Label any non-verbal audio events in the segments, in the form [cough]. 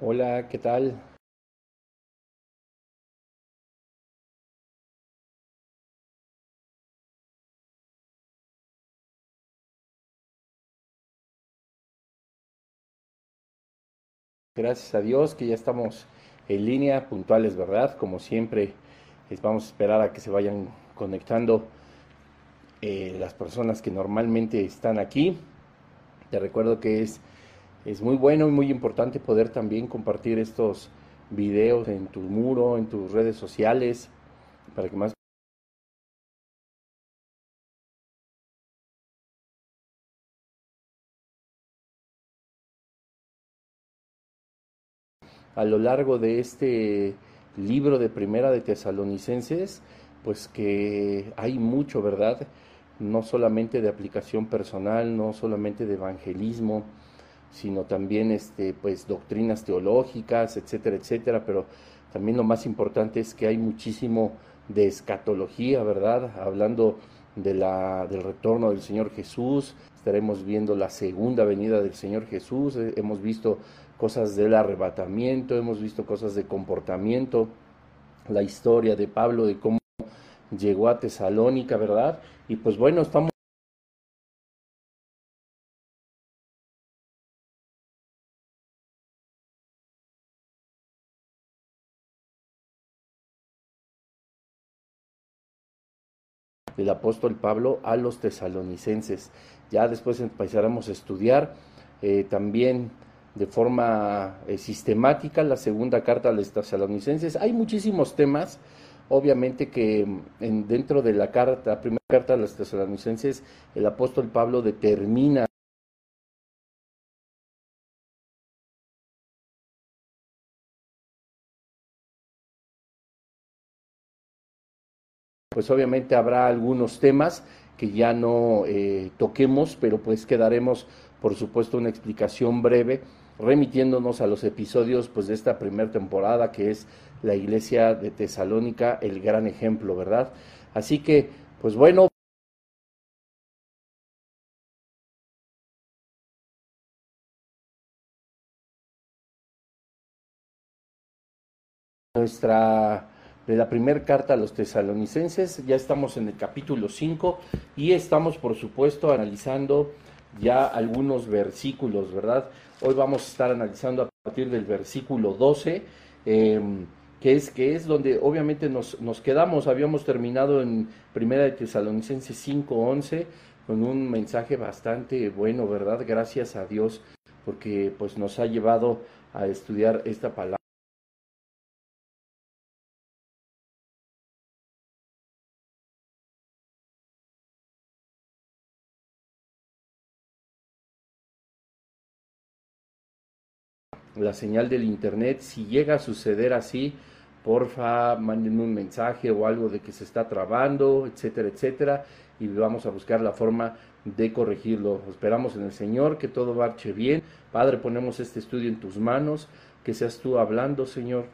Hola, ¿qué tal? Gracias a Dios que ya estamos en línea, puntuales, ¿verdad? Como siempre, les vamos a esperar a que se vayan conectando eh, las personas que normalmente están aquí. Te recuerdo que es, es muy bueno y muy importante poder también compartir estos videos en tu muro, en tus redes sociales, para que más a lo largo de este libro de Primera de Tesalonicenses, pues que hay mucho, ¿verdad? No solamente de aplicación personal, no solamente de evangelismo, sino también este, pues, doctrinas teológicas, etcétera, etcétera, pero también lo más importante es que hay muchísimo de escatología, ¿verdad? Hablando de la, del retorno del Señor Jesús, estaremos viendo la segunda venida del Señor Jesús, eh, hemos visto cosas del arrebatamiento, hemos visto cosas de comportamiento, la historia de Pablo, de cómo llegó a Tesalónica, ¿verdad? Y pues bueno, estamos del apóstol Pablo a los tesalonicenses. Ya después empezaremos a estudiar eh, también de forma eh, sistemática la segunda carta a los tesalonicenses. Hay muchísimos temas, obviamente que mm, en, dentro de la carta, la primera carta a los tesalonicenses, el apóstol Pablo determina pues obviamente habrá algunos temas que ya no eh, toquemos, pero pues quedaremos, por supuesto, una explicación breve remitiéndonos a los episodios pues de esta primera temporada que es la iglesia de Tesalónica, el gran ejemplo, ¿verdad? Así que, pues bueno, nuestra de la primera carta a los tesalonicenses, ya estamos en el capítulo 5 y estamos por supuesto analizando ya algunos versículos, ¿verdad? Hoy vamos a estar analizando a partir del versículo 12, em, que, es, que es donde obviamente nos, nos quedamos, habíamos terminado en Primera de Tesalonicenses 5.11 con un mensaje bastante bueno, ¿verdad? Gracias a Dios, porque pues nos ha llevado a estudiar esta palabra la señal del internet. Si llega a suceder así, porfa, mándenme un mensaje o algo de que se está trabando, etcétera, etcétera, y vamos a buscar la forma de corregirlo. Esperamos en el Señor que todo marche bien. Padre, ponemos este estudio en tus manos, que seas tú hablando, Señor.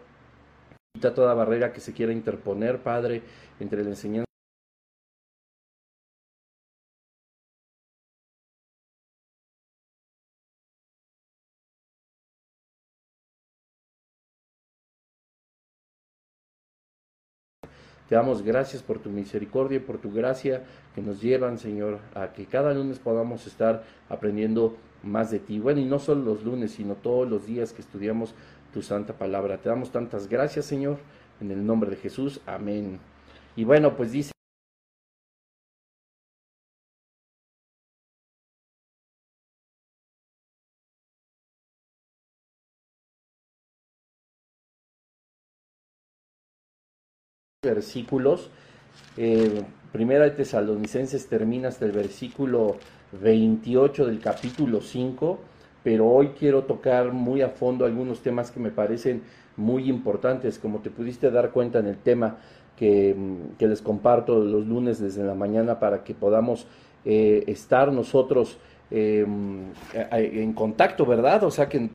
Quita toda barrera que se quiera interponer, Padre, entre la enseñanza Te damos gracias por tu misericordia y por tu gracia que nos llevan, Señor, a que cada lunes podamos estar aprendiendo más de ti. Bueno, y no solo los lunes, sino todos los días que estudiamos tu santa palabra. Te damos tantas gracias, Señor, en el nombre de Jesús. Amén. Y bueno, pues dice versículos. Eh, primera de Tesalonicenses termina hasta el versículo 28 del capítulo 5, pero hoy quiero tocar muy a fondo algunos temas que me parecen muy importantes, como te pudiste dar cuenta en el tema que, que les comparto los lunes desde la mañana para que podamos eh, estar nosotros eh, en contacto, ¿verdad? O sea, que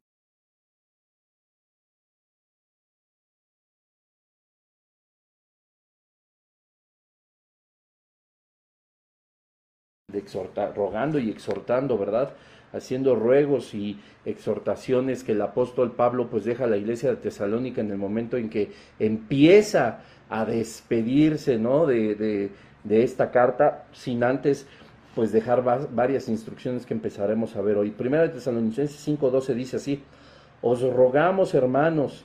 rogando y exhortando, ¿verdad? haciendo ruegos y exhortaciones que el apóstol Pablo pues deja a la iglesia de Tesalónica en el momento en que empieza a despedirse, ¿no? De, de, de esta carta, sin antes pues dejar varias instrucciones que empezaremos a ver hoy. Primera de Tesalonicenses 5:12 dice así: Os rogamos, hermanos,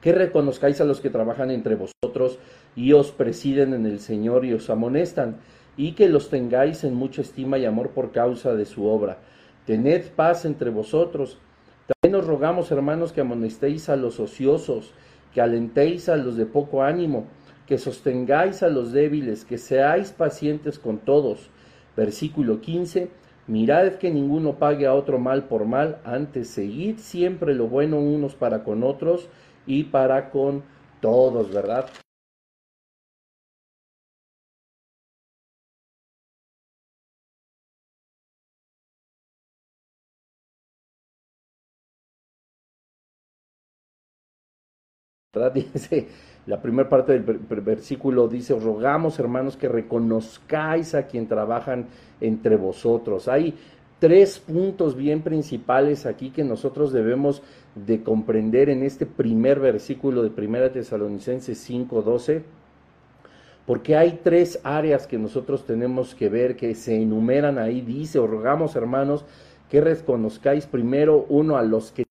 que reconozcáis a los que trabajan entre vosotros y os presiden en el Señor y os amonestan, y que los tengáis en mucha estima y amor por causa de su obra. Tened paz entre vosotros. También os rogamos, hermanos, que amonestéis a los ociosos, que alentéis a los de poco ánimo, que sostengáis a los débiles, que seáis pacientes con todos. Versículo 15. Mirad que ninguno pague a otro mal por mal, antes seguid siempre lo bueno unos para con otros y para con todos, ¿verdad? [laughs] Dice, la primera parte del versículo dice, os rogamos hermanos que reconozcáis a quien trabajan entre vosotros. Hay tres puntos bien principales aquí que nosotros debemos de comprender en este primer versículo de Primera Tesalonicenses 5:12, porque hay tres áreas que nosotros tenemos que ver que se enumeran ahí. Dice, os rogamos hermanos que reconozcáis primero uno a los que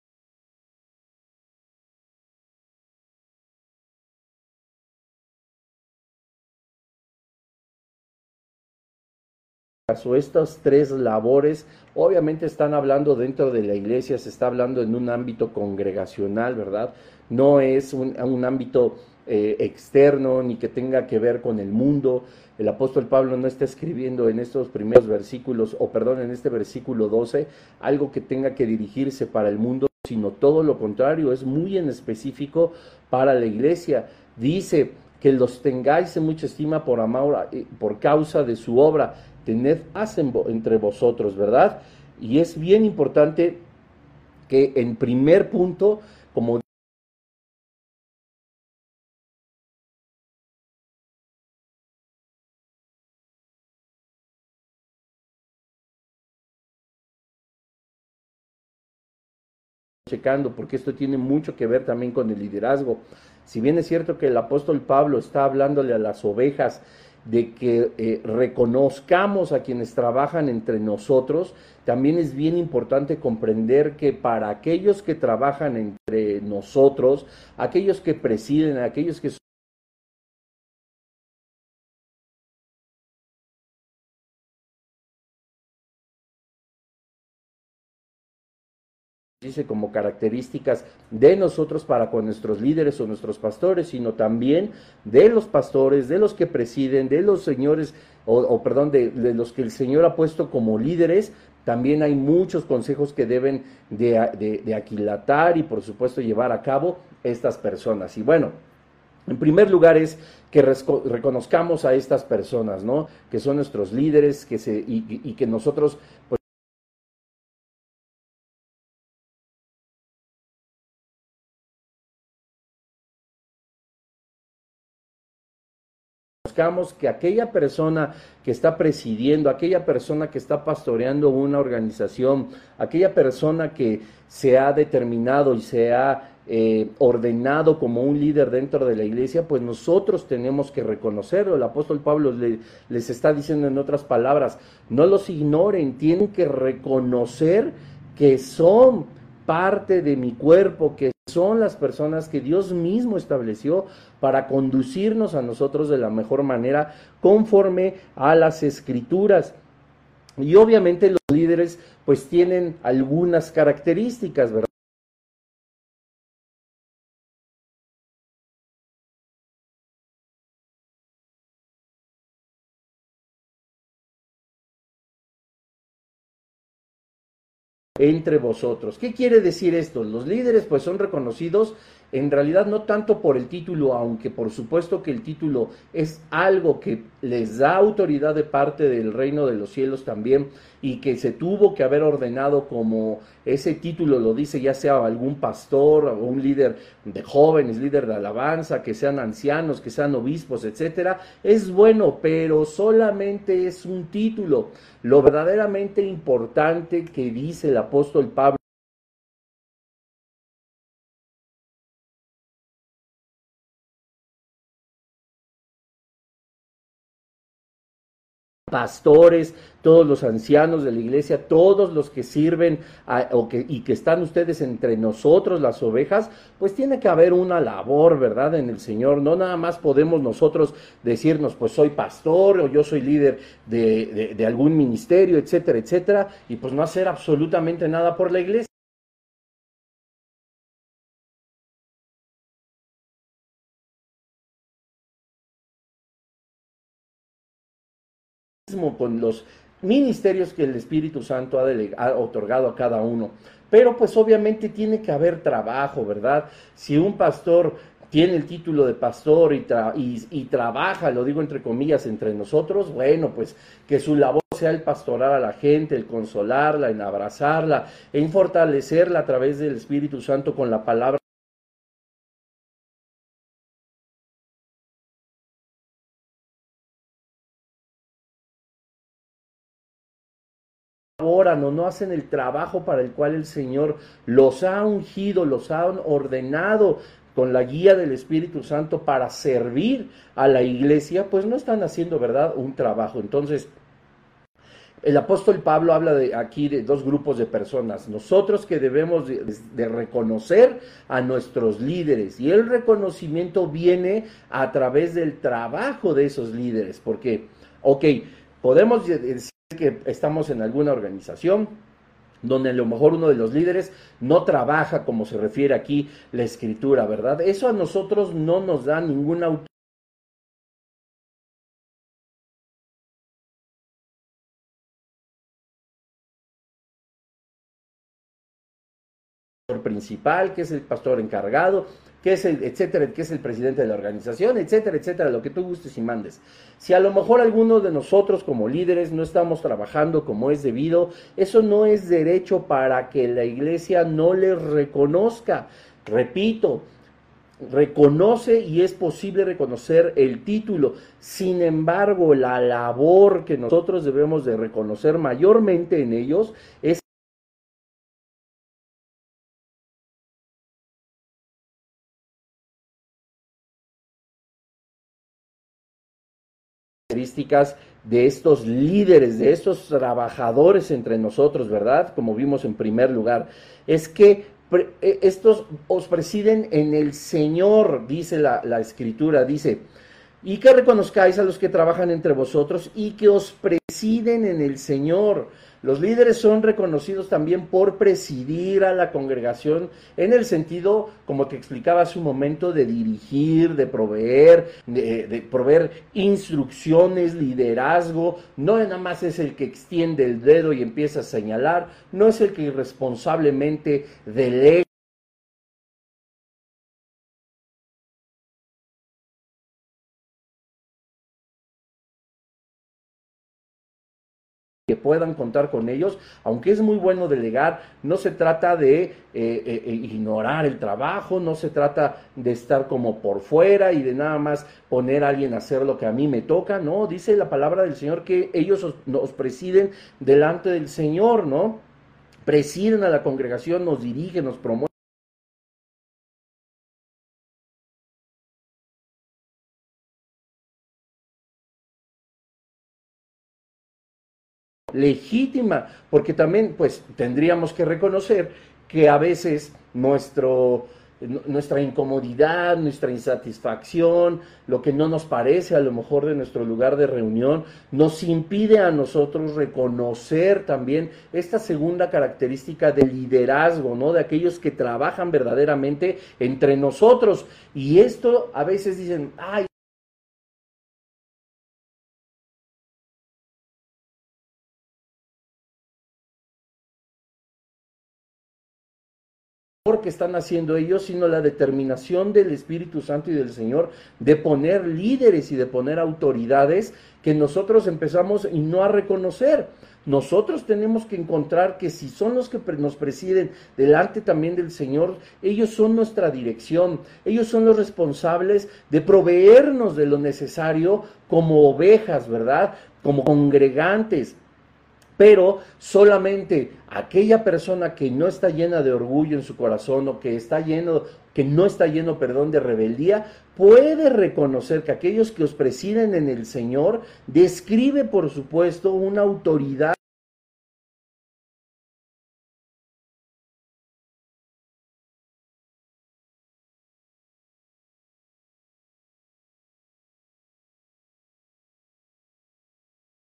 o estas tres labores, obviamente están hablando dentro de la iglesia, se está hablando en un ámbito congregacional, ¿verdad? No es un, ámbito eh, externo ni que tenga que ver con el mundo. El apóstol Pablo no está escribiendo en estos primeros versículos, o perdón, en este versículo 12, algo que tenga que dirigirse para el mundo, sino todo lo contrario, es muy en específico para la iglesia. Dice que los tengáis en mucha estima por amor, eh, por causa de su obra tened paz entre vosotros, ¿verdad? Y es bien importante que en primer punto, como checando, porque esto tiene mucho que ver también con el liderazgo. Si bien es cierto que el apóstol Pablo está hablándole a las ovejas de que eh, reconozcamos a quienes trabajan entre nosotros, también es bien importante comprender que para aquellos que trabajan entre nosotros, aquellos que presiden, aquellos que dice como características de nosotros para con nuestros líderes o nuestros pastores, sino también de los pastores, de los que presiden, de los señores, o, perdón, de, los que el Señor ha puesto como líderes. También hay muchos consejos que deben de, de aquilatar y por supuesto llevar a cabo estas personas. Y bueno, en primer lugar es que reconozcamos a estas personas, ¿no? Que son nuestros líderes, que se, y, y que nosotros pues, buscamos que aquella persona que está presidiendo, aquella persona que está pastoreando una organización, aquella persona que se ha determinado y se ha eh, ordenado como un líder dentro de la iglesia, pues nosotros tenemos que reconocerlo. El apóstol Pablo les está diciendo en otras palabras, no los ignoren, tienen que reconocer que son parte de mi cuerpo, que son las personas que Dios mismo estableció para conducirnos a nosotros de la mejor manera conforme a las escrituras. Y obviamente los líderes pues tienen algunas características, ¿verdad? Entre vosotros. ¿Qué quiere decir esto? Los líderes pues son reconocidos en realidad no tanto por el título, aunque por supuesto que el título es algo que les da autoridad de parte del reino de los cielos también y que se tuvo que haber ordenado como ese título lo dice ya sea algún pastor o un líder de jóvenes, líder de alabanza, que sean ancianos, que sean obispos, etcétera, es bueno, pero solamente es un título. Lo verdaderamente importante que dice el apóstol Pablo pastores, todos los ancianos de la iglesia, todos los que sirven o que, y que están ustedes entre nosotros, las ovejas, pues tiene que haber una labor, ¿verdad? En el Señor. No nada más podemos nosotros decirnos, pues soy pastor o yo soy líder de, de algún ministerio, etcétera, etcétera, y pues no hacer absolutamente nada por la iglesia. Con los ministerios que el Espíritu Santo ha, otorgado a cada uno. Pero pues obviamente tiene que haber trabajo, ¿verdad? Si un pastor tiene el título de pastor y, y, trabaja, lo digo entre comillas, entre nosotros, bueno, pues que su labor sea el pastorar a la gente, el consolarla, en abrazarla, en fortalecerla a través del Espíritu Santo con la palabra o no hacen el trabajo para el cual el Señor los ha ungido, los ha ordenado con la guía del Espíritu Santo para servir a la iglesia, pues no están haciendo, ¿verdad?, un trabajo. Entonces, el apóstol Pablo habla de aquí de dos grupos de personas, nosotros que debemos de, reconocer a nuestros líderes y el reconocimiento viene a través del trabajo de esos líderes, porque, ok, podemos decir que estamos en alguna organización donde a lo mejor uno de los líderes no trabaja como se refiere aquí la escritura, ¿verdad? Eso a nosotros no nos da ninguna autoridad principal, que es el pastor encargado, que es el, etcétera, que es el presidente de la organización, etcétera, etcétera, lo que tú gustes y mandes. Si a lo mejor alguno de nosotros como líderes no estamos trabajando como es debido, eso no es derecho para que la iglesia no les reconozca. Repito, reconoce y es posible reconocer el título. Sin embargo, la labor que nosotros debemos de reconocer mayormente en ellos es de estos líderes, de estos trabajadores entre nosotros, ¿verdad? Como vimos en primer lugar, es que e, estos os presiden en el Señor, dice la, la escritura, dice, y que reconozcáis a los que trabajan entre vosotros y que os presiden en el Señor. Los líderes son reconocidos también por presidir a la congregación en el sentido, como te explicaba hace un momento, de dirigir, de proveer, de, proveer instrucciones, liderazgo. No nada más es el que extiende el dedo y empieza a señalar, no es el que irresponsablemente delega puedan contar con ellos, aunque es muy bueno delegar, no se trata de eh, eh, eh, ignorar el trabajo, no se trata de estar como por fuera y de nada más poner a alguien a hacer lo que a mí me toca, no, dice la palabra del Señor que ellos nos presiden delante del Señor, ¿no? Presiden a la congregación, nos dirigen, nos promueven. Legítima, porque también pues tendríamos que reconocer que a veces nuestro, nuestra incomodidad, nuestra insatisfacción, lo que no nos parece a lo mejor de nuestro lugar de reunión, nos impide a nosotros reconocer también esta segunda característica de liderazgo, ¿no? De aquellos que trabajan verdaderamente entre nosotros. Y esto a veces dicen, ay, que están haciendo ellos, sino la determinación del Espíritu Santo y del Señor de poner líderes y de poner autoridades que nosotros empezamos y no a reconocer. Nosotros tenemos que encontrar que si son los que nos presiden delante también del Señor, ellos son nuestra dirección, ellos son los responsables de proveernos de lo necesario como ovejas, ¿verdad? Como congregantes, pero solamente aquella persona que no está llena de orgullo en su corazón o que está lleno que no está lleno, perdón, de rebeldía, puede reconocer que aquellos que os presiden en el Señor describe, por supuesto, una autoridad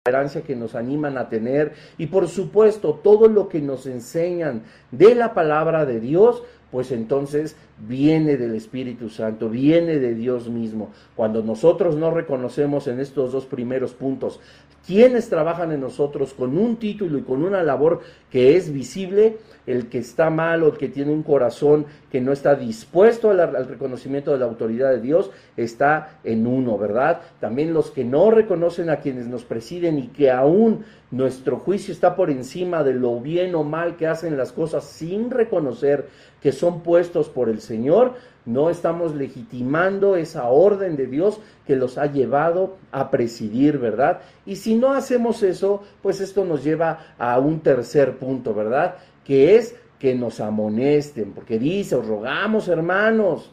que nos animan a tener. Y por supuesto todo lo que nos enseñan de la palabra de Dios, pues entonces viene del Espíritu Santo, viene de Dios mismo. Cuando nosotros no reconocemos en estos dos primeros puntos quienes trabajan en nosotros con un título y con una labor que es visible, el que está mal o el que tiene un corazón que no está dispuesto al, al, reconocimiento de la autoridad de Dios, está en uno, ¿verdad? También los que no reconocen a quienes nos presiden y que aún nuestro juicio está por encima de lo bien o mal que hacen las cosas sin reconocer que son puestos por el Señor, no estamos legitimando esa orden de Dios que los ha llevado a presidir, ¿verdad? Y si no hacemos eso, pues esto nos lleva a un tercer punto, ¿verdad? Que es que nos amonesten, porque dice, os rogamos hermanos,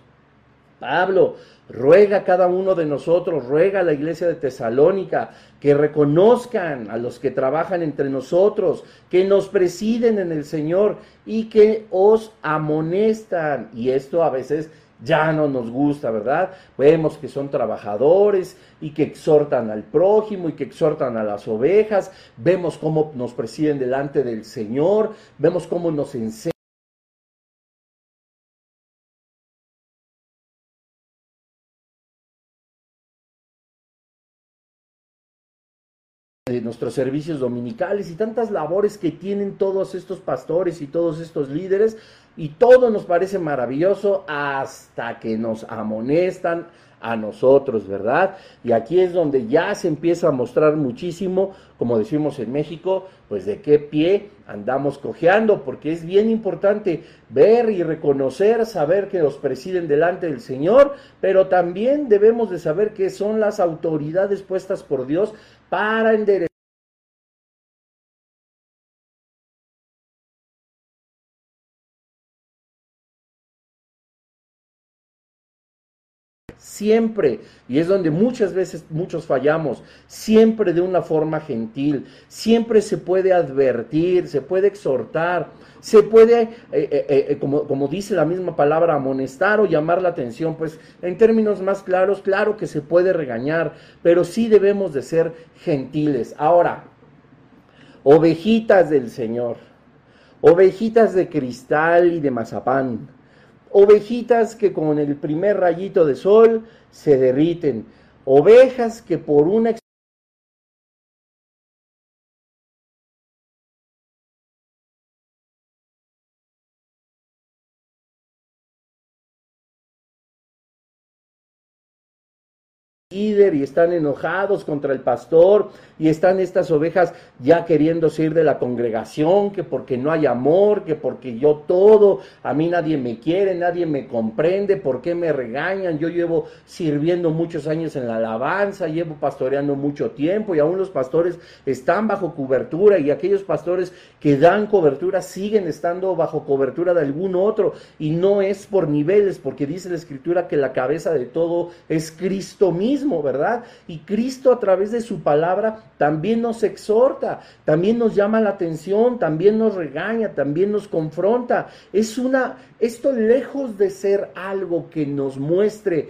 Pablo ruega a cada uno de nosotros, ruega a la iglesia de Tesalónica, que reconozcan a los que trabajan entre nosotros, que nos presiden en el Señor y que os amonestan. Y esto a veces ya no nos gusta, ¿verdad? Vemos que son trabajadores y que exhortan al prójimo y que exhortan a las ovejas, vemos cómo nos presiden delante del Señor, vemos cómo nos enseñan nuestros servicios dominicales y tantas labores que tienen todos estos pastores y todos estos líderes y todo nos parece maravilloso hasta que nos amonestan a nosotros, ¿verdad? Y aquí es donde ya se empieza a mostrar muchísimo, como decimos en México, pues de qué pie andamos cojeando, porque es bien importante ver y reconocer, saber que nos presiden delante del Señor, pero también debemos de saber que son las autoridades puestas por Dios para enderezar siempre, y es donde muchas veces muchos fallamos, siempre de una forma gentil, siempre se puede advertir, se puede exhortar, se puede, eh, eh, eh, como, como dice la misma palabra, amonestar o llamar la atención, pues en términos más claros, claro que se puede regañar, pero sí debemos de ser gentiles. Ahora, ovejitas del Señor, ovejitas de cristal y de mazapán, ovejitas que con el primer rayito de sol se derriten, ovejas que por una y están enojados contra el pastor y están estas ovejas ya queriéndose ir de la congregación, que porque no hay amor, que porque yo todo, a mí nadie me quiere, nadie me comprende, ¿por qué me regañan? Yo llevo sirviendo muchos años en la alabanza, llevo pastoreando mucho tiempo y aún los pastores están bajo cobertura y aquellos pastores que dan cobertura siguen estando bajo cobertura de algún otro y no es por niveles, porque dice la escritura que la cabeza de todo es Cristo mismo ¿verdad? Y Cristo a través de su palabra también nos exhorta, también nos llama la atención, también nos regaña, también nos confronta. Es una, esto lejos de ser algo que nos muestre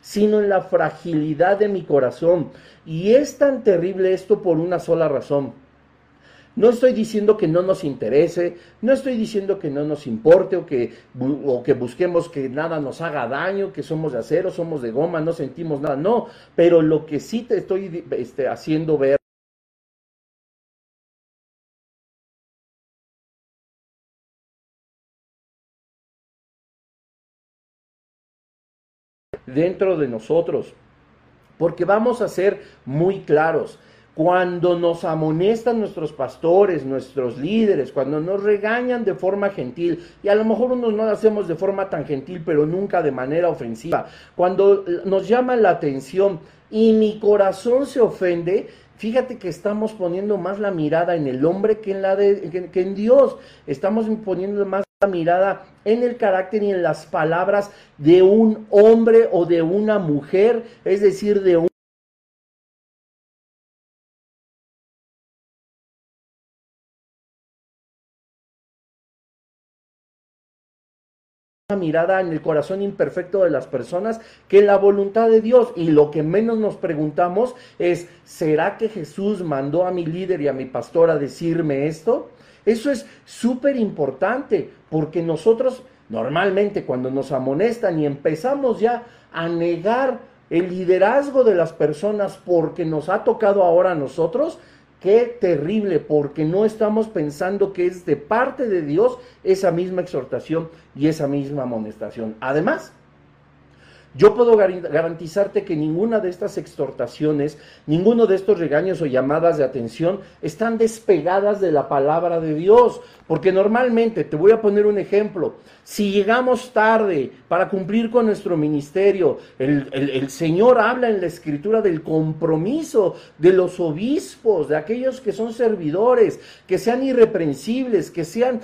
sino en la fragilidad de mi corazón. Y es tan terrible esto por una sola razón. No estoy diciendo que no nos interese, no estoy diciendo que no nos importe o que, o que busquemos que nada nos haga daño, que somos de acero, somos de goma, no sentimos nada, no, pero lo que sí te estoy este, haciendo ver dentro de nosotros, porque vamos a ser muy claros. Cuando nos amonestan nuestros pastores, nuestros líderes, cuando nos regañan de forma gentil, y a lo mejor unos no lo hacemos de forma tan gentil, pero nunca de manera ofensiva, cuando nos llaman la atención y mi corazón se ofende, Fíjate que estamos poniendo más la mirada en el hombre que en, la de, que en Dios. Estamos poniendo más mirada en el carácter y en las palabras de un hombre o de una mujer, es decir, de un mirada en el corazón imperfecto de las personas que la voluntad de Dios. Y lo que menos nos preguntamos es, ¿será que Jesús mandó a mi líder y a mi pastor a decirme esto? Eso es súper importante porque nosotros normalmente cuando nos amonestan y empezamos ya a negar el liderazgo de las personas porque nos ha tocado ahora a nosotros, Qué terrible, porque no estamos pensando que es de parte de Dios esa misma exhortación y esa misma amonestación. Además, yo puedo garantizarte que ninguna de estas exhortaciones, ninguno de estos regaños o llamadas de atención están despegadas de la palabra de Dios, porque normalmente, te voy a poner un ejemplo, si llegamos tarde para cumplir con nuestro ministerio, el, Señor habla en la escritura del compromiso de los obispos, de aquellos que son servidores, que sean irreprensibles, que sean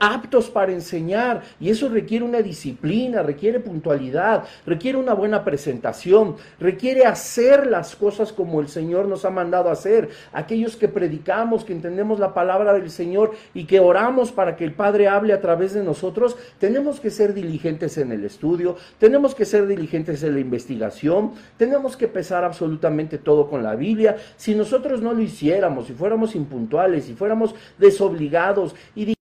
aptos para enseñar, y eso requiere una disciplina, requiere puntualidad, requiere una buena presentación, requiere hacer las cosas como el Señor nos ha mandado hacer. Aquellos que predicamos, que entendemos la palabra del Señor y que oramos para que el Padre hable a través de nosotros, tenemos que ser diligentes en el estudio, tenemos que ser diligentes en la investigación, tenemos que pesar absolutamente todo con la Biblia. Si nosotros no lo hiciéramos, si fuéramos impuntuales, si fuéramos desobligados y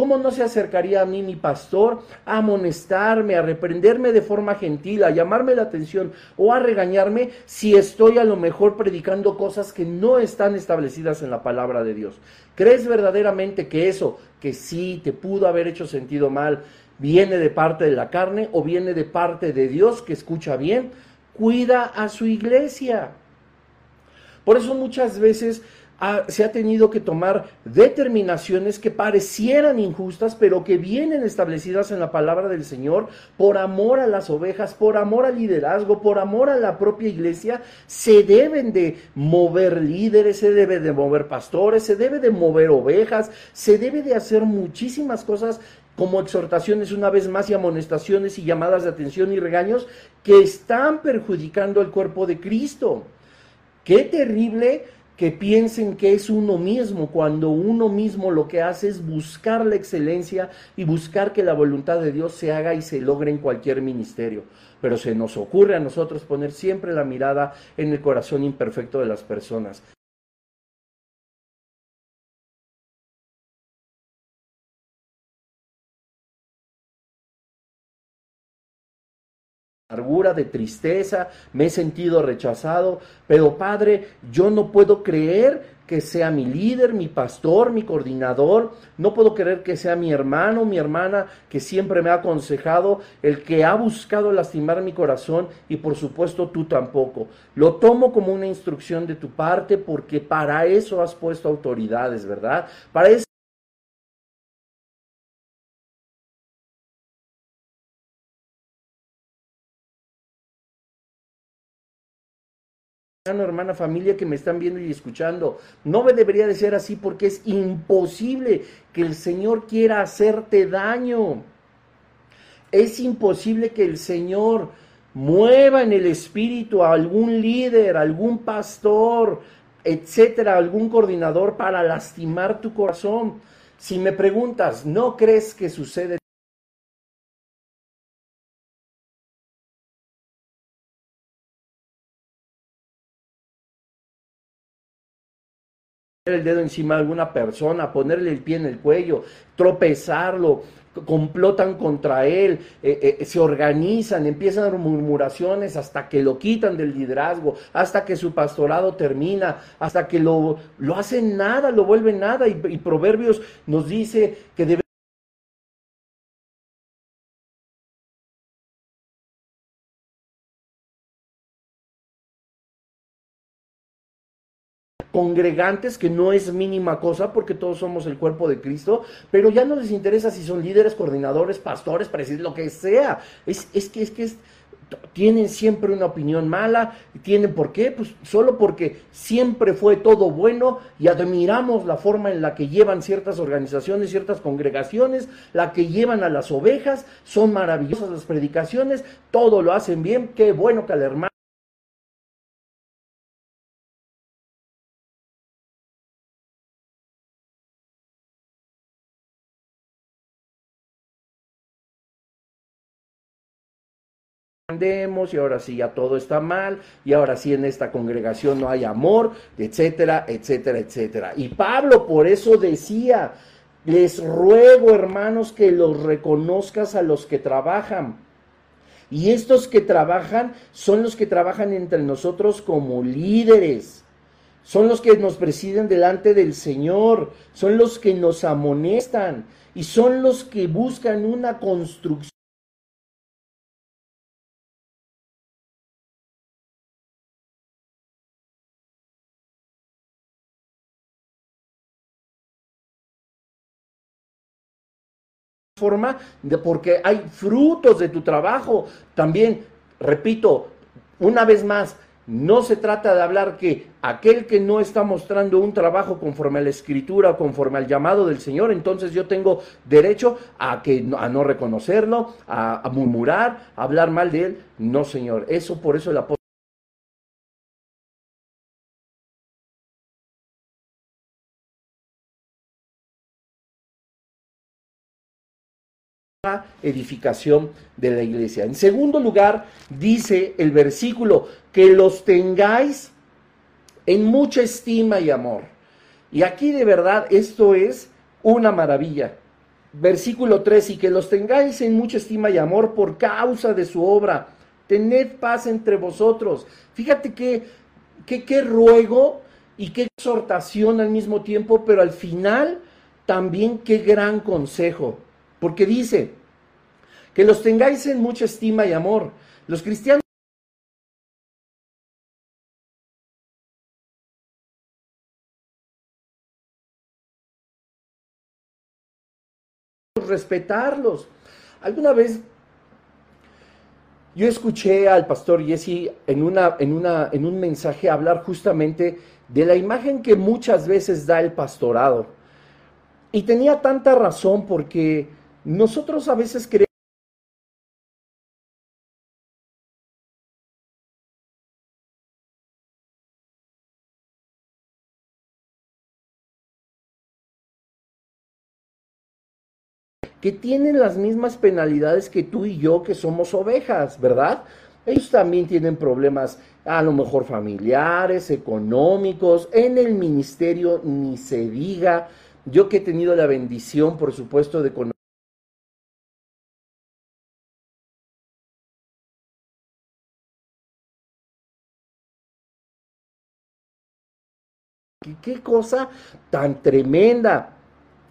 ¿Cómo no se acercaría a mí mi pastor a amonestarme, a reprenderme de forma gentil, a llamarme la atención o a regañarme si estoy a lo mejor predicando cosas que no están establecidas en la palabra de Dios? ¿Crees verdaderamente que eso, que sí te pudo haber hecho sentido mal, viene de parte de la carne o viene de parte de Dios que escucha bien? Cuida a su iglesia. Por eso muchas veces se ha tenido que tomar determinaciones que parecieran injustas, pero que vienen establecidas en la palabra del Señor por amor a las ovejas, por amor al liderazgo, por amor a la propia iglesia. Se deben de mover líderes, se debe de mover pastores, se debe de mover ovejas, se debe de hacer muchísimas cosas como exhortaciones una vez más y amonestaciones y llamadas de atención y regaños que están perjudicando el cuerpo de Cristo. Qué terrible que piensen que es uno mismo, cuando uno mismo lo que hace es buscar la excelencia y buscar que la voluntad de Dios se haga y se logre en cualquier ministerio. Pero se nos ocurre a nosotros poner siempre la mirada en el corazón imperfecto de las personas. De tristeza, me he sentido rechazado, pero Padre, yo no puedo creer que sea mi líder, mi pastor, mi coordinador, no puedo creer que sea mi hermano, mi hermana, que siempre me ha aconsejado, el que ha buscado lastimar mi corazón y por supuesto tú tampoco. Lo tomo como una instrucción de tu parte porque para eso has puesto autoridades, ¿verdad? Para eso hermana, familia que me están viendo y escuchando. No me debería de ser así porque es imposible que el Señor quiera hacerte daño. Es imposible que el Señor mueva en el espíritu a algún líder, algún pastor, etcétera, algún coordinador para lastimar tu corazón. Si me preguntas, ¿no crees que sucede el dedo encima de alguna persona, ponerle el pie en el cuello, tropezarlo, complotan contra él, eh, eh, se organizan, empiezan murmuraciones hasta que lo quitan del liderazgo, hasta que su pastorado termina, hasta que lo, lo hacen nada, lo vuelven nada. Y, Proverbios nos dice que congregantes, que no es mínima cosa porque todos somos el cuerpo de Cristo, pero ya no les interesa si son líderes, coordinadores, pastores, decir lo que sea. Es, es que es que tienen siempre una opinión mala, tienen por qué, pues solo porque siempre fue todo bueno y admiramos la forma en la que llevan ciertas organizaciones, ciertas congregaciones, la que llevan a las ovejas, son maravillosas las predicaciones, todo lo hacen bien, qué bueno que al hermano y ahora sí ya todo está mal y ahora sí en esta congregación no hay amor, etcétera, etcétera, etcétera. Y Pablo por eso decía, les ruego hermanos que los reconozcas a los que trabajan. Y estos que trabajan son los que trabajan entre nosotros como líderes. Son los que nos presiden delante del Señor, son los que nos amonestan y son los que buscan una construcción forma de porque hay frutos de tu trabajo. También, repito, una vez más, no se trata de hablar que aquel que no está mostrando un trabajo conforme a la escritura, conforme al llamado del Señor, entonces yo tengo derecho a, que, a no reconocerlo, a, a murmurar, a hablar mal de él. No, Señor, eso por eso el apóstol edificación de la iglesia. En segundo lugar, dice el versículo, que los tengáis en mucha estima y amor. Y aquí de verdad esto es una maravilla. Versículo 3, y que los tengáis en mucha estima y amor por causa de su obra. Tened paz entre vosotros. Fíjate que, que, qué ruego y qué exhortación al mismo tiempo, pero al final también qué gran consejo. Porque dice, que los tengáis en mucha estima y amor. Los cristianos respetarlos. Alguna vez yo escuché al pastor Jesse en, una, en, una, en un mensaje hablar justamente de la imagen que muchas veces da el pastorado. Y tenía tanta razón porque nosotros a veces queremos que tienen las mismas penalidades que tú y yo que somos ovejas, ¿verdad? Ellos también tienen problemas a lo mejor familiares, económicos, en el ministerio ni se diga. Yo que he tenido la bendición, por supuesto, de conocer ¿Qué cosa tan tremenda?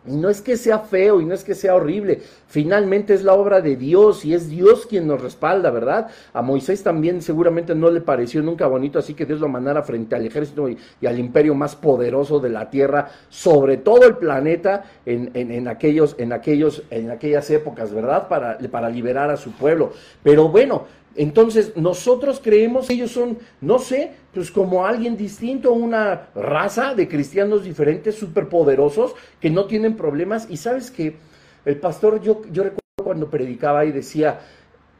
Y no es que sea feo y no es que sea horrible, finalmente es la obra de Dios y es Dios quien nos respalda, ¿verdad? A Moisés también seguramente no le pareció nunca bonito, así que Dios lo mandara frente al ejército y, al imperio más poderoso de la tierra, sobre todo el planeta en, en, aquellos, en, aquellos, en aquellas épocas, ¿verdad? Para, para liberar a su pueblo. Pero bueno, entonces, nosotros creemos que ellos son, no sé, pues como alguien distinto, una raza de cristianos diferentes, superpoderosos, que no tienen problemas. Y sabes que el pastor, yo, yo recuerdo cuando predicaba y decía,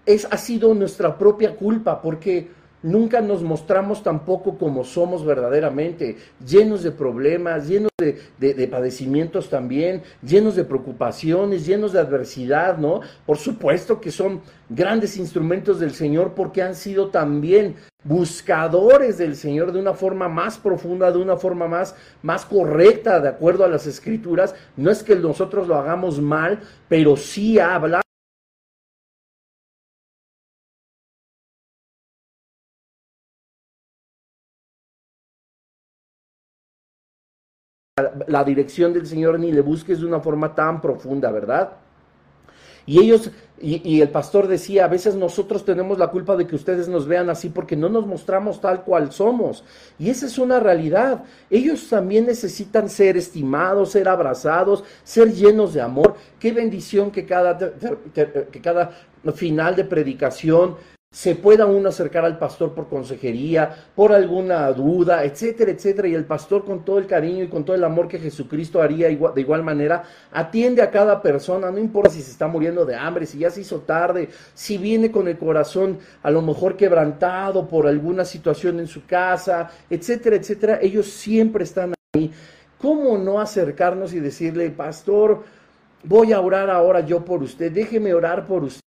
es, ha sido nuestra propia culpa, porque nunca nos mostramos tampoco como somos verdaderamente, llenos de problemas, llenos de, padecimientos también, llenos de preocupaciones, llenos de adversidad, ¿no? Por supuesto que son grandes instrumentos del Señor porque han sido también buscadores del Señor de una forma más profunda, de una forma más, más correcta, de acuerdo a las escrituras. No es que nosotros lo hagamos mal, pero sí habla la dirección del Señor ni le busques de una forma tan profunda, ¿verdad? Y ellos, y, el pastor decía, a veces nosotros tenemos la culpa de que ustedes nos vean así porque no nos mostramos tal cual somos. Y esa es una realidad. Ellos también necesitan ser estimados, ser abrazados, ser llenos de amor. Qué bendición que cada, que cada final de predicación se pueda uno acercar al pastor por consejería, por alguna duda, etcétera, etcétera, y el pastor con todo el cariño y con todo el amor que Jesucristo haría de igual manera, atiende a cada persona, no importa si se está muriendo de hambre, si ya se hizo tarde, si viene con el corazón a lo mejor quebrantado por alguna situación en su casa, etcétera, etcétera, ellos siempre están ahí. ¿Cómo no acercarnos y decirle, pastor, voy a orar ahora yo por usted, déjeme orar por usted?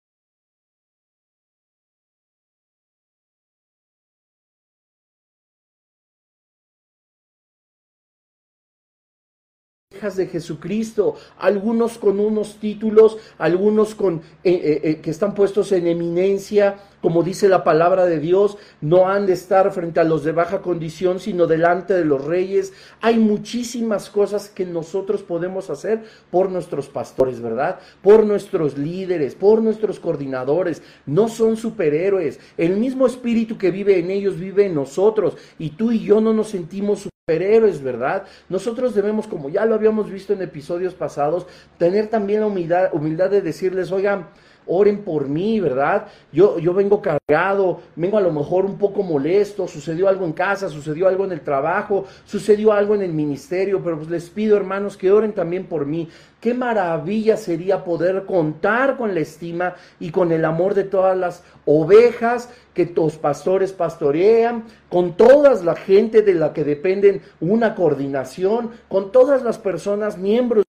De Jesucristo, algunos con unos títulos, algunos con eh, eh, eh, que están puestos en eminencia, como dice la palabra de Dios, no han de estar frente a los de baja condición, sino delante de los reyes. Hay muchísimas cosas que nosotros podemos hacer por nuestros pastores, ¿verdad? Por nuestros líderes, por nuestros coordinadores. No son superhéroes. El mismo espíritu que vive en ellos vive en nosotros. Y tú y yo no nos sentimos superhéroes, ¿verdad? Nosotros debemos, como ya lo habíamos visto en episodios pasados, tener también la humildad, humildad de decirles, oigan, oren por mí, ¿verdad? Yo, yo vengo cargado, vengo a lo mejor un poco molesto, sucedió algo en casa, sucedió algo en el trabajo, sucedió algo en el ministerio, pero pues les pido, hermanos, que oren también por mí. Qué maravilla sería poder contar con la estima y con el amor de todas las ovejas que tus pastores pastorean, con toda la gente de la que dependen una coordinación, con todas las personas miembros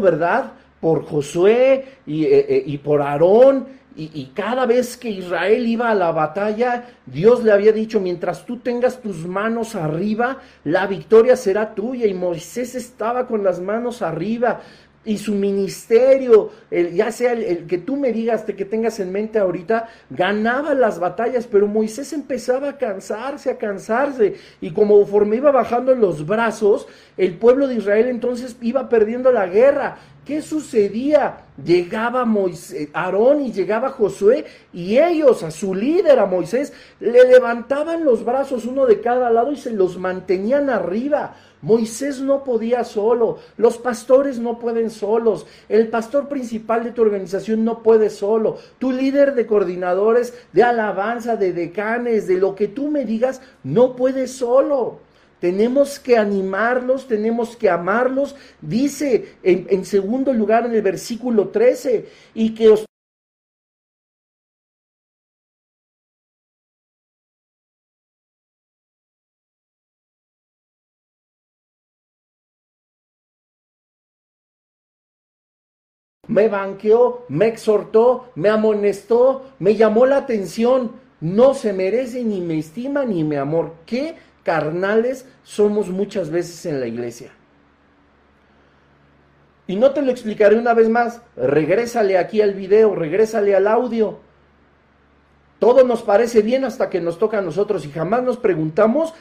¿verdad? Por Josué y, eh, eh, por Aarón. Y, cada vez que Israel iba a la batalla, Dios le había dicho, mientras tú tengas tus manos arriba, la victoria será tuya. Y Moisés estaba con las manos arriba y su ministerio, ya sea el, que tú me digas, que tengas en mente ahorita, ganaba las batallas, pero Moisés empezaba a cansarse, a cansarse, y como conforme iba bajando en los brazos, el pueblo de Israel entonces iba perdiendo la guerra. ¿Qué sucedía? Llegaba Moisés, Aarón y llegaba Josué y ellos, a su líder, a Moisés, le levantaban los brazos uno de cada lado y se los mantenían arriba. Moisés no podía solo, los pastores no pueden solos, el pastor principal de tu organización no puede solo, tu líder de coordinadores, de alabanza, de decanes, de lo que tú me digas, no puede solo. Tenemos que animarlos, tenemos que amarlos. Dice en, segundo lugar en el versículo 13, y que os me banqueó, me exhortó, me amonestó, me llamó la atención. No se merece ni me estima ni me amor. Qué carnales somos muchas veces en la iglesia. Y no te lo explicaré una vez más. Regrésale aquí al video, regrésale al audio. Todo nos parece bien hasta que nos toca a nosotros y jamás nos preguntamos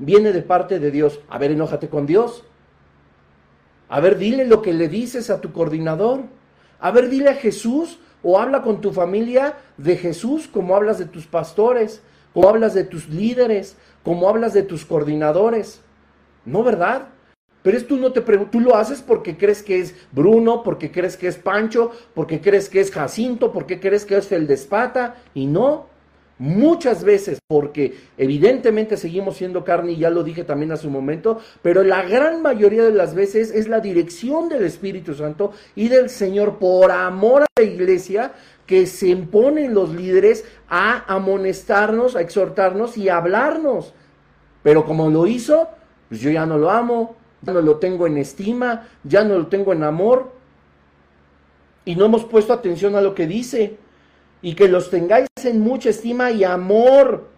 viene de parte de Dios. A ver, enójate con Dios. A ver, dile lo que le dices a tu coordinador. A ver, dile a Jesús o habla con tu familia de Jesús como hablas de tus pastores, como hablas de tus líderes, como hablas de tus coordinadores. ¿No, verdad? Pero es tú no te tú lo haces porque crees que es Bruno, porque crees que es Pancho, porque crees que es Jacinto, porque crees que es Feldespata, y no. Muchas veces, porque evidentemente seguimos siendo carne, y ya lo dije también hace un momento, pero la gran mayoría de las veces es la dirección del Espíritu Santo y del Señor por amor a la iglesia que se imponen los líderes a amonestarnos, a exhortarnos y a hablarnos. Pero como lo hizo, pues yo ya no lo amo, ya no lo tengo en estima, ya no lo tengo en amor. Y no hemos puesto atención a lo que dice. Y que los tengáis en mucha estima y amor.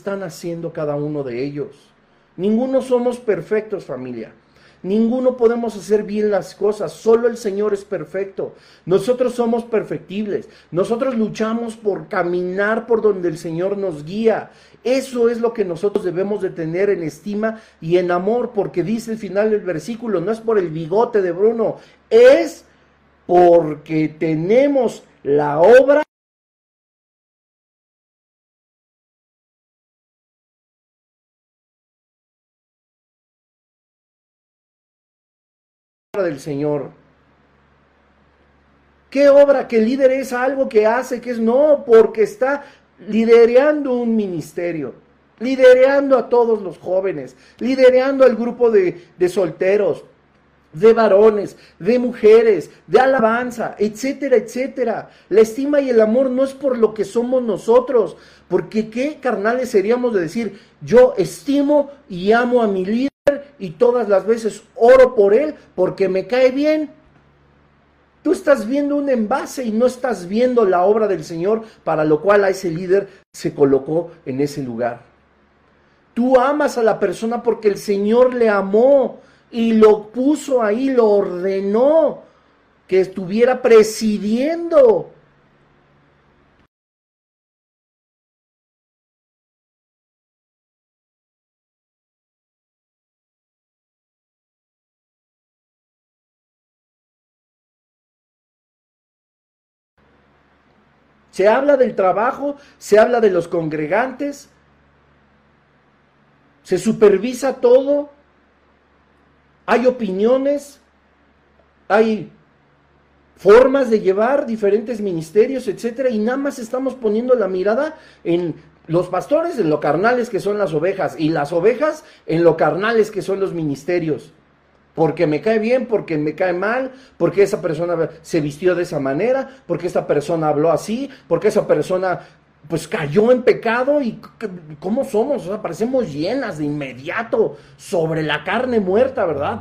están haciendo cada uno de ellos. Ninguno somos perfectos, familia. Ninguno podemos hacer bien las cosas, solo el Señor es perfecto. Nosotros somos perfectibles, nosotros luchamos por caminar por donde el Señor nos guía. Eso es lo que nosotros debemos de tener en estima y en amor, porque dice el final del versículo, no es por el bigote de Bruno, es porque tenemos la obra del Señor. ¿Qué obra? Que líder es algo que hace, que es no, porque está liderando un ministerio, liderando a todos los jóvenes, liderando al grupo de solteros, de varones, de mujeres, de alabanza, etcétera, etcétera. La estima y el amor no es por lo que somos nosotros, porque qué carnales seríamos de decir, yo estimo y amo a mi líder y todas las veces oro por él porque me cae bien. Tú estás viendo un envase y no estás viendo la obra del Señor para lo cual a ese líder se colocó en ese lugar. Tú amas a la persona porque el Señor le amó y lo puso ahí, lo ordenó que estuviera presidiendo. Se habla del trabajo, se habla de los congregantes, se supervisa todo, hay opiniones, hay formas de llevar diferentes ministerios, etcétera, y nada más estamos poniendo la mirada en los pastores en lo carnales que son las ovejas y las ovejas en lo carnales que son los ministerios. Porque me cae bien, porque me cae mal, porque esa persona se vistió de esa manera, porque esa persona habló así, porque esa persona pues cayó en pecado y cómo somos, o sea, parecemos llenas de inmediato sobre la carne muerta, ¿verdad?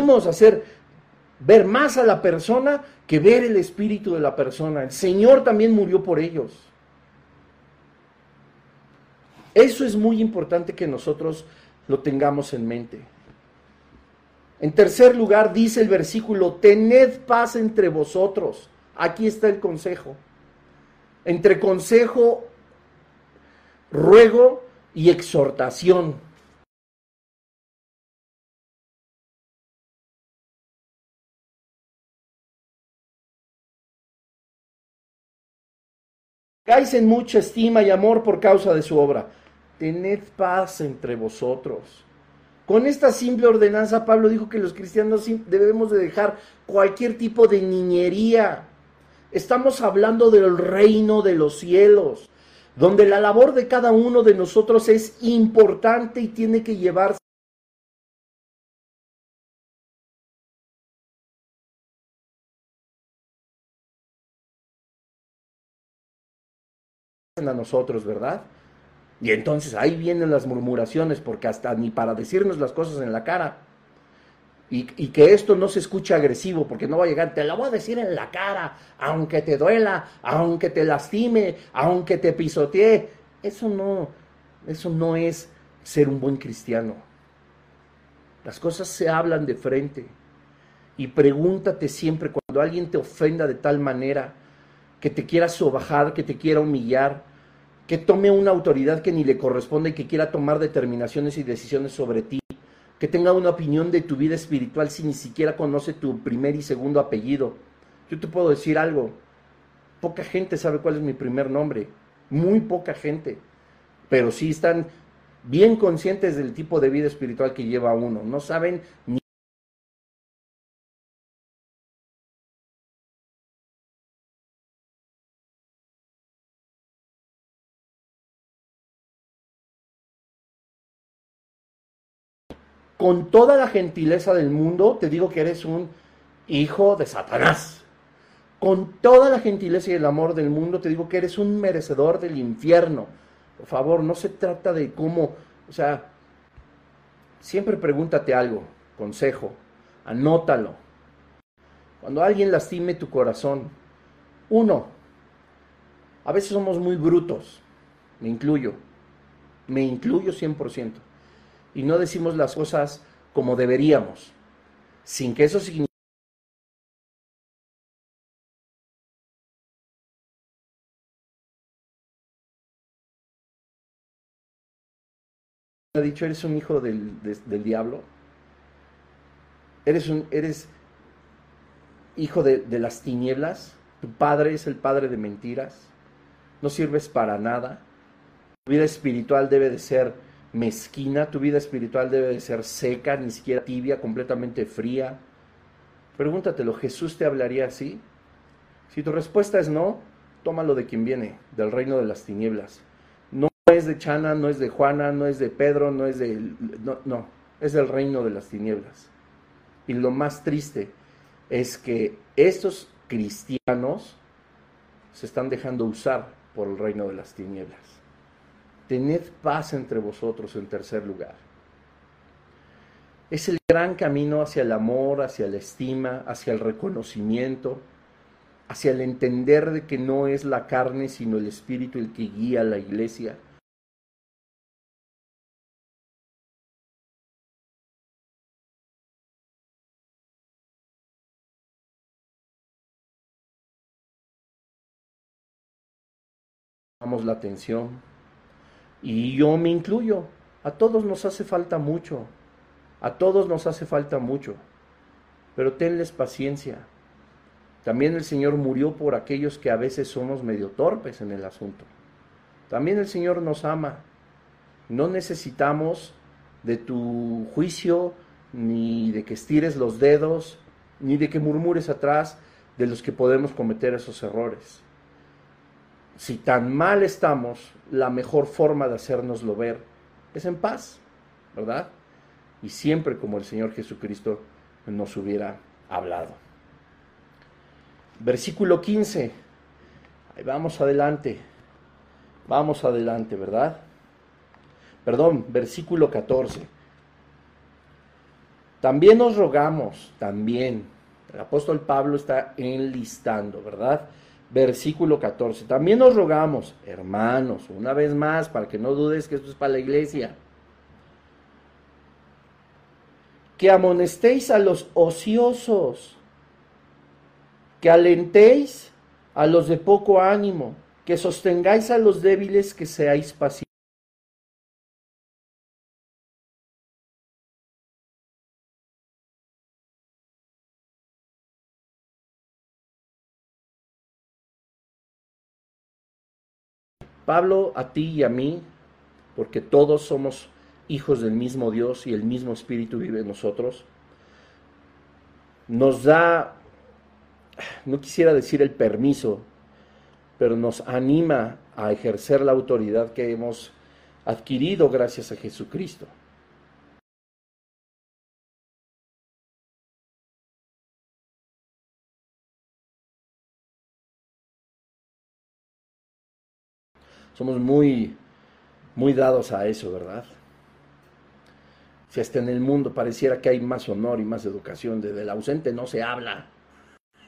Vamos a hacer ver más a la persona que ver el espíritu de la persona. El Señor también murió por ellos. Eso es muy importante que nosotros lo tengamos en mente. En tercer lugar, dice el versículo, tened paz entre vosotros. Aquí está el consejo. Entre consejo, ruego y exhortación. En mucha estima y amor por causa de su obra. Tened paz entre vosotros. Con esta simple ordenanza, Pablo dijo que los cristianos debemos de dejar cualquier tipo de niñería. Estamos hablando del reino de los cielos, donde la labor de cada uno de nosotros es importante y tiene que llevarse a nosotros, ¿verdad? Y entonces ahí vienen las murmuraciones, porque hasta ni para decirnos las cosas en la cara. Y, que esto no se escuche agresivo, porque no va a llegar, te la voy a decir en la cara, aunque te duela, aunque te lastime, aunque te pisotee. Eso no, eso no es ser un buen cristiano. Las cosas se hablan de frente. Y pregúntate siempre cuando alguien te ofenda de tal manera, que te quiera sobajar, que te quiera humillar, que tome una autoridad que ni le corresponde y que quiera tomar determinaciones y decisiones sobre ti, que tenga una opinión de tu vida espiritual si ni siquiera conoce tu primer y segundo apellido. Yo te puedo decir algo, poca gente sabe cuál es mi primer nombre, muy poca gente, pero sí están bien conscientes del tipo de vida espiritual que lleva uno, no saben ni con toda la gentileza del mundo, te digo que eres un hijo de Satanás. Con toda la gentileza y el amor del mundo, te digo que eres un merecedor del infierno. Por favor, no se trata de cómo, o sea, siempre pregúntate algo, consejo, anótalo. Cuando alguien lastime tu corazón, uno, a veces somos muy brutos, me incluyo, me incluyo 100% y no decimos las cosas como deberíamos, sin que eso signifique ha dicho, eres un hijo del, del diablo, eres, un, eres hijo de, de las tinieblas, tu padre es el padre de mentiras, no sirves para nada, tu vida espiritual debe de ser mezquina, tu vida espiritual debe de ser seca, ni siquiera tibia, completamente fría. Pregúntatelo, ¿Jesús te hablaría así? Si tu respuesta es no, tómalo de quien viene, del reino de las tinieblas. No es de Chana, no es de Juana, no es de Pedro, no es de... No, no, es del reino de las tinieblas. Y lo más triste es que estos cristianos se están dejando usar por el reino de las tinieblas. Tened paz entre vosotros en tercer lugar. Es el gran camino hacia el amor, hacia la estima, hacia el reconocimiento, hacia el entender de que no es la carne, sino el Espíritu el que guía a la iglesia. La atención, y yo me incluyo. A todos nos hace falta mucho. A todos nos hace falta mucho. Pero tenles paciencia. También el Señor murió por aquellos que a veces somos medio torpes en el asunto. También el Señor nos ama. No necesitamos de tu juicio, ni de que estires los dedos, ni de que murmures atrás de los que podemos cometer esos errores si tan mal estamos, la mejor forma de hacérnoslo ver es en paz, ¿verdad? Y siempre como el Señor Jesucristo nos hubiera hablado. Versículo 15. Ahí vamos adelante. Vamos adelante, ¿verdad? Perdón, versículo 14. También nos rogamos, también. El apóstol Pablo está enlistando, ¿verdad? Versículo 14. También nos rogamos, hermanos, una vez más, para que no dudes que esto es para la iglesia, que amonestéis a los ociosos, que alentéis a los de poco ánimo, que sostengáis a los débiles, que seáis pacientes. Pablo, a ti y a mí, porque todos somos hijos del mismo Dios y el mismo Espíritu vive en nosotros, nos da, no quisiera decir el permiso, pero nos anima a ejercer la autoridad que hemos adquirido gracias a Jesucristo. Somos muy, muy dados a eso, ¿verdad? Si hasta en el mundo pareciera que hay más honor y más educación, de del ausente no se habla.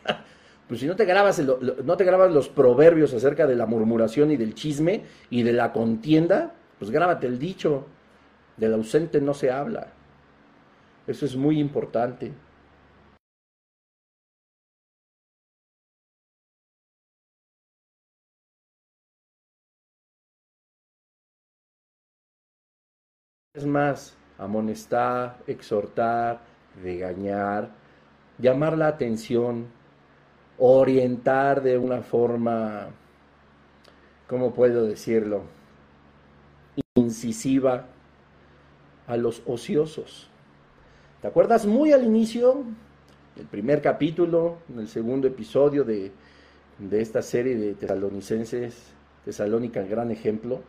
[laughs] Pues si no te grabas no te grabas los proverbios acerca de la murmuración y del chisme y de la contienda, pues grábate el dicho, del ausente no se habla. Eso es muy importante. Más, amonestar, exhortar, regañar, llamar la atención, orientar de una forma, ¿cómo puedo decirlo? Incisiva a los ociosos. ¿Te acuerdas muy al inicio, el primer capítulo, en el segundo episodio de, de esta serie de tesalonicenses, Tesalónica, el gran ejemplo?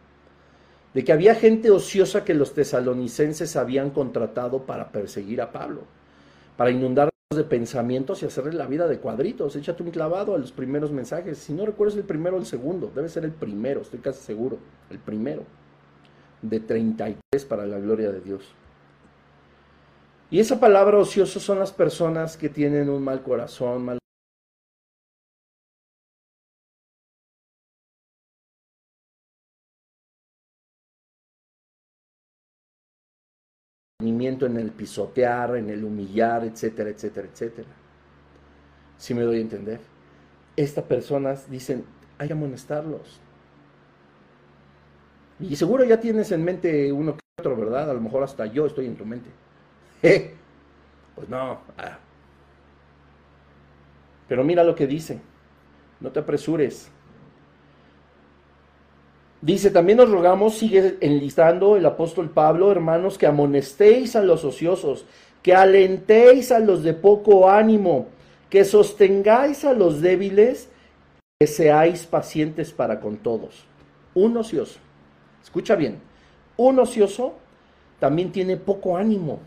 De que había gente ociosa que los tesalonicenses habían contratado para perseguir a Pablo, para inundarlos de pensamientos y hacerle la vida de cuadritos. Échate un clavado a los primeros mensajes. Si no recuerdas el primero o el segundo, debe ser el primero, estoy casi seguro, el primero, de 33 para la gloria de Dios. Y esa palabra ocioso son las personas que tienen un mal corazón, mal en el pisotear, en el humillar, etcétera, etcétera, etcétera. Si me doy a entender. Estas personas dicen, hay que amonestarlos. Y seguro ya tienes en mente uno que otro, ¿verdad? A lo mejor hasta yo estoy en tu mente. [laughs] Pues no. Ah. Pero mira lo que dice. No te apresures. Dice, también nos rogamos, sigue enlistando el apóstol Pablo, hermanos, que amonestéis a los ociosos, que alentéis a los de poco ánimo, que sostengáis a los débiles, que seáis pacientes para con todos. Un ocioso, escucha bien, un ocioso también tiene poco ánimo,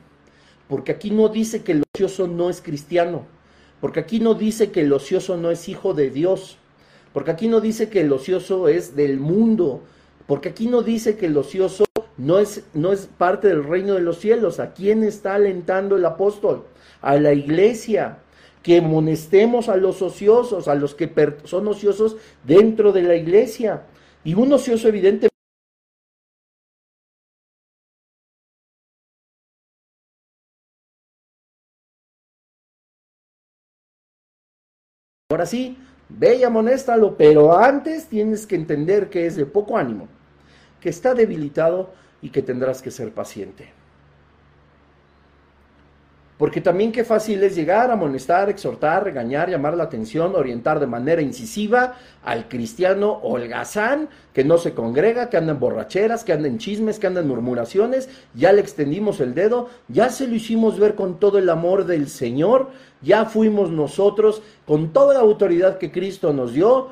porque aquí no dice que el ocioso no es cristiano, porque aquí no dice que el ocioso no es hijo de Dios, porque aquí no dice que el ocioso es del mundo, porque aquí no dice que el ocioso no es, no es parte del reino de los cielos. ¿A quién está alentando el apóstol? A la iglesia. Que amonestemos a los ociosos, a los que son ociosos dentro de la iglesia. Y un ocioso evidente Ahora sí, ve y amonéstalo, pero antes tienes que entender que es de poco ánimo, que está debilitado y que tendrás que ser paciente. Porque también qué fácil es llegar, amonestar, exhortar, regañar, llamar la atención, orientar de manera incisiva al cristiano holgazán que no se congrega, que anda en borracheras, que anda en chismes, que anda en murmuraciones. Ya le extendimos el dedo, ya se lo hicimos ver con todo el amor del Señor, ya fuimos nosotros con toda la autoridad que Cristo nos dio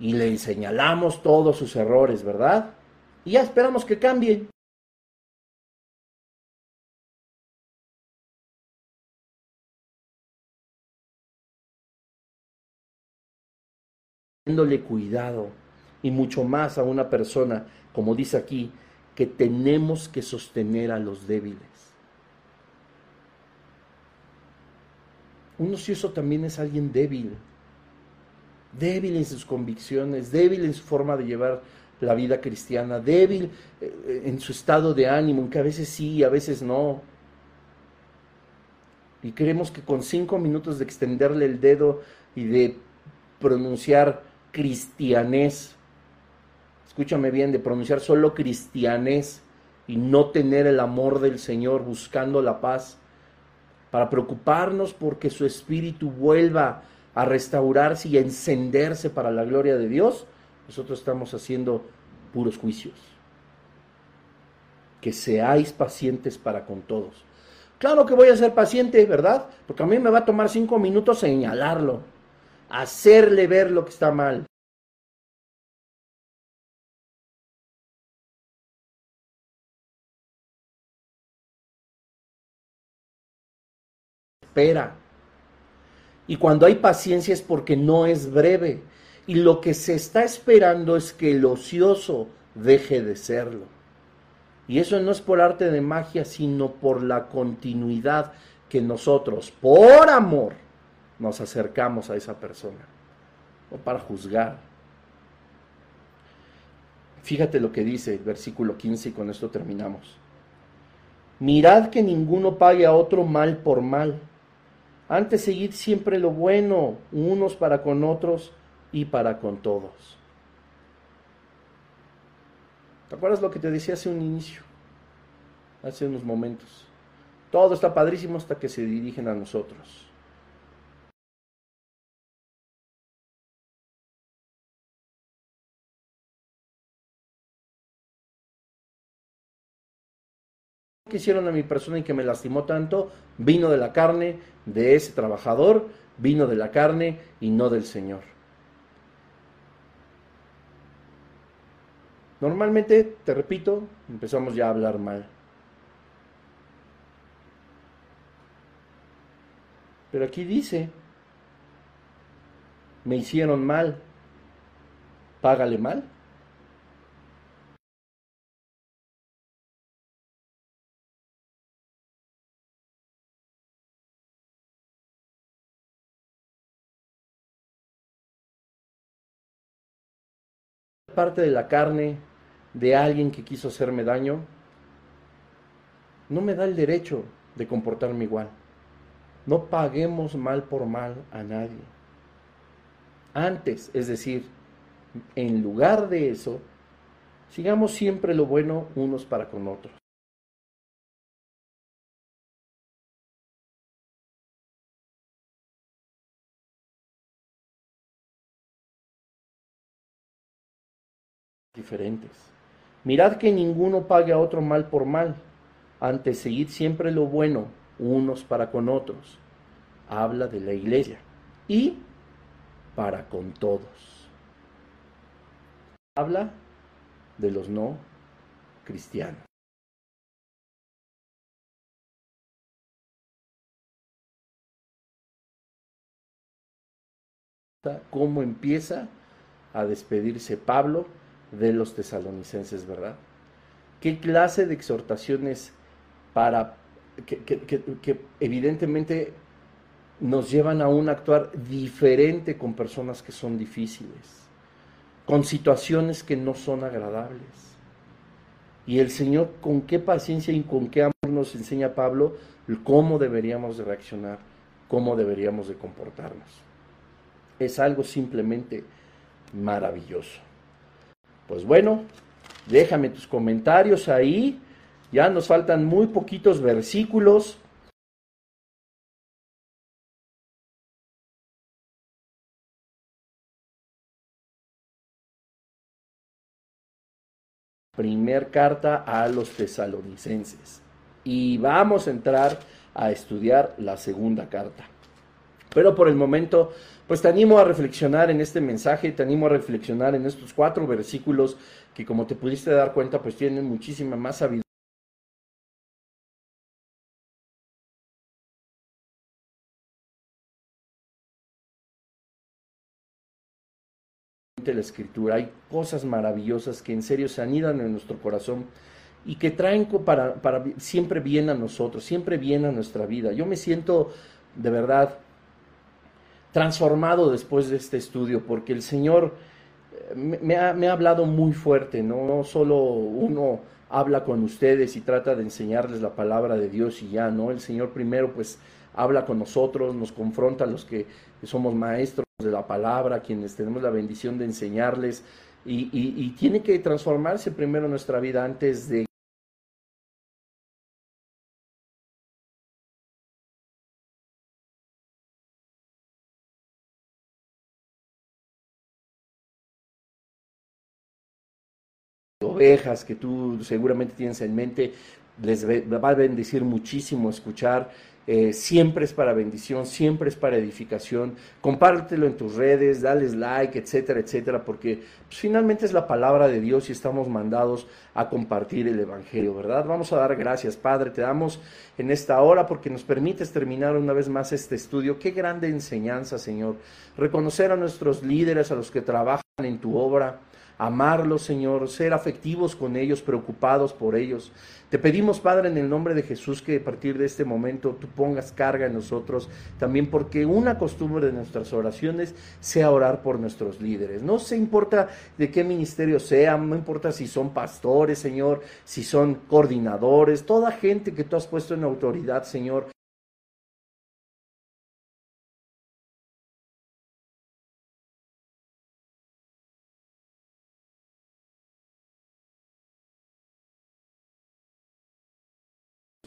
y le señalamos todos sus errores, ¿verdad? Y ya esperamos que cambie. Cuidado y mucho más a una persona, como dice aquí, que tenemos que sostener a los débiles. Un ocioso también es alguien débil, débil en sus convicciones, débil en su forma de llevar la vida cristiana, débil eh, en su estado de ánimo, que a veces sí, a veces no. Y creemos que con cinco minutos de extenderle el dedo y de pronunciar cristianés, escúchame bien, de pronunciar solo cristianés y no tener el amor del Señor buscando la paz, para preocuparnos porque su espíritu vuelva a restaurarse y a encenderse para la gloria de Dios, nosotros estamos haciendo puros juicios. Que seáis pacientes para con todos. Claro que voy a ser paciente, ¿verdad? Porque a mí me va a tomar cinco minutos señalarlo hacerle ver lo que está mal. Y cuando hay paciencia es porque no es breve. Y lo que se está esperando es que el ocioso deje de serlo. Y eso no es por arte de magia, sino por la continuidad que nosotros, por amor, nos acercamos a esa persona, o para juzgar. Fíjate lo que dice el versículo 15 y con esto terminamos. Mirad que ninguno pague a otro mal por mal. Antes seguid siempre lo bueno, unos para con otros y para con todos. ¿Te acuerdas lo que te decía hace un inicio? hace unos momentos. Todo está padrísimo hasta que se dirigen a nosotros. Que hicieron a mi persona y que me lastimó tanto, vino de la carne de ese trabajador, vino de la carne y no del Señor. Normalmente, te repito, empezamos ya a hablar mal. Pero aquí dice, me hicieron mal, págale mal. Parte de la carne de alguien que quiso hacerme daño, no me da el derecho de comportarme igual. No paguemos mal por mal a nadie. Antes, es decir, en lugar de eso, sigamos siempre lo bueno unos para con otros. Diferentes. Mirad que ninguno pague a otro mal por mal, antes seguid siempre lo bueno unos para con otros. Habla de la iglesia y para con todos. Habla de los no cristianos. cómo empieza a despedirse Pablo de los tesalonicenses, ¿verdad? ¿Qué clase de exhortaciones para que, evidentemente nos llevan a un actuar diferente con personas que son difíciles, con situaciones que no son agradables? Y el Señor con qué paciencia y con qué amor nos enseña Pablo cómo deberíamos de reaccionar, cómo deberíamos de comportarnos. Es algo simplemente maravilloso. Pues bueno, déjame tus comentarios ahí. Ya nos faltan muy poquitos versículos. Primer carta a los tesalonicenses. Y vamos a entrar a estudiar la segunda carta. Pero por el momento, pues te animo a reflexionar en este mensaje, te animo a reflexionar en estos cuatro versículos que como te pudiste dar cuenta, pues tienen muchísima más sabiduría. la escritura, hay cosas maravillosas que en serio se anidan en nuestro corazón y que traen para, siempre bien a nosotros, siempre bien a nuestra vida. Yo me siento de verdad transformado después de este estudio, porque el Señor eh, me ha, me ha hablado muy fuerte, ¿no? solo uno habla con ustedes y trata de enseñarles la palabra de Dios y ya, ¿no? El Señor primero pues habla con nosotros, nos confronta a los que somos maestros de la palabra, quienes tenemos la bendición de enseñarles, y, y tiene que transformarse primero nuestra vida antes de ovejas que tú seguramente tienes en mente, les va a bendecir muchísimo escuchar. Eh, siempre es para bendición, siempre es para edificación. Compártelo en tus redes, dales like, etcétera, etcétera, porque pues, finalmente es la palabra de Dios y estamos mandados a compartir el Evangelio, ¿verdad? Vamos a dar gracias, Padre. Te damos en esta hora porque nos permites terminar una vez más este estudio. Qué grande enseñanza, Señor. Reconocer a nuestros líderes, a los que trabajan en tu obra amarlos, Señor, ser afectivos con ellos, preocupados por ellos. Te pedimos, Padre, en el nombre de Jesús, que a partir de este momento tú pongas carga en nosotros, también porque una costumbre de nuestras oraciones sea orar por nuestros líderes. No se importa de qué ministerio sean, no importa si son pastores, Señor, si son coordinadores, toda gente que tú has puesto en autoridad, Señor,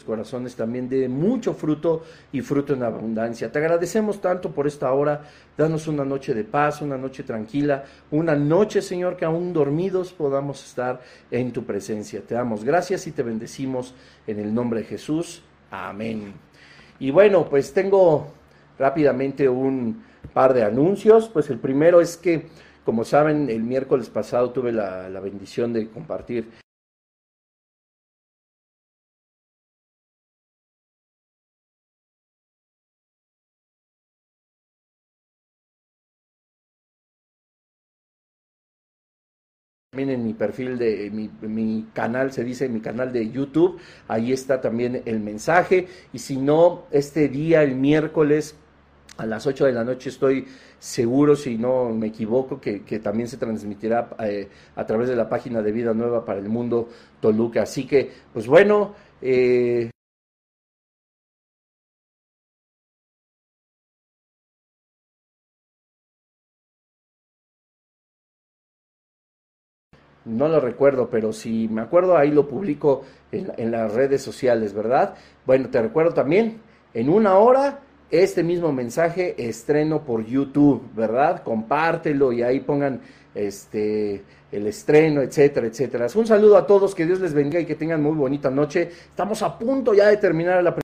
corazones también de mucho fruto y fruto en abundancia. Te agradecemos tanto por esta hora. Danos una noche de paz, una noche tranquila, una noche, Señor, que aún dormidos podamos estar en tu presencia. Te damos gracias y te bendecimos en el nombre de Jesús. Amén. Y bueno, pues tengo rápidamente un par de anuncios. Pues el primero es que, como saben, el miércoles pasado tuve la, bendición de compartir También en mi perfil de mi, mi, canal, se dice mi canal de YouTube, ahí está también el mensaje. Y si no, este día, el miércoles, a las 8 de la noche, estoy seguro, si no me equivoco, que, que también se transmitirá eh, a través de la página de Vida Nueva para el Mundo Toluca. Así que, pues bueno, eh, No lo recuerdo, pero si me acuerdo, ahí lo publico en, las redes sociales, ¿verdad? Bueno, te recuerdo también, en una hora, este mismo mensaje estreno por YouTube, ¿verdad? Compártelo y ahí pongan este el estreno, etcétera, etcétera. Un saludo a todos, que Dios les bendiga y que tengan muy bonita noche. Estamos a punto ya de terminar la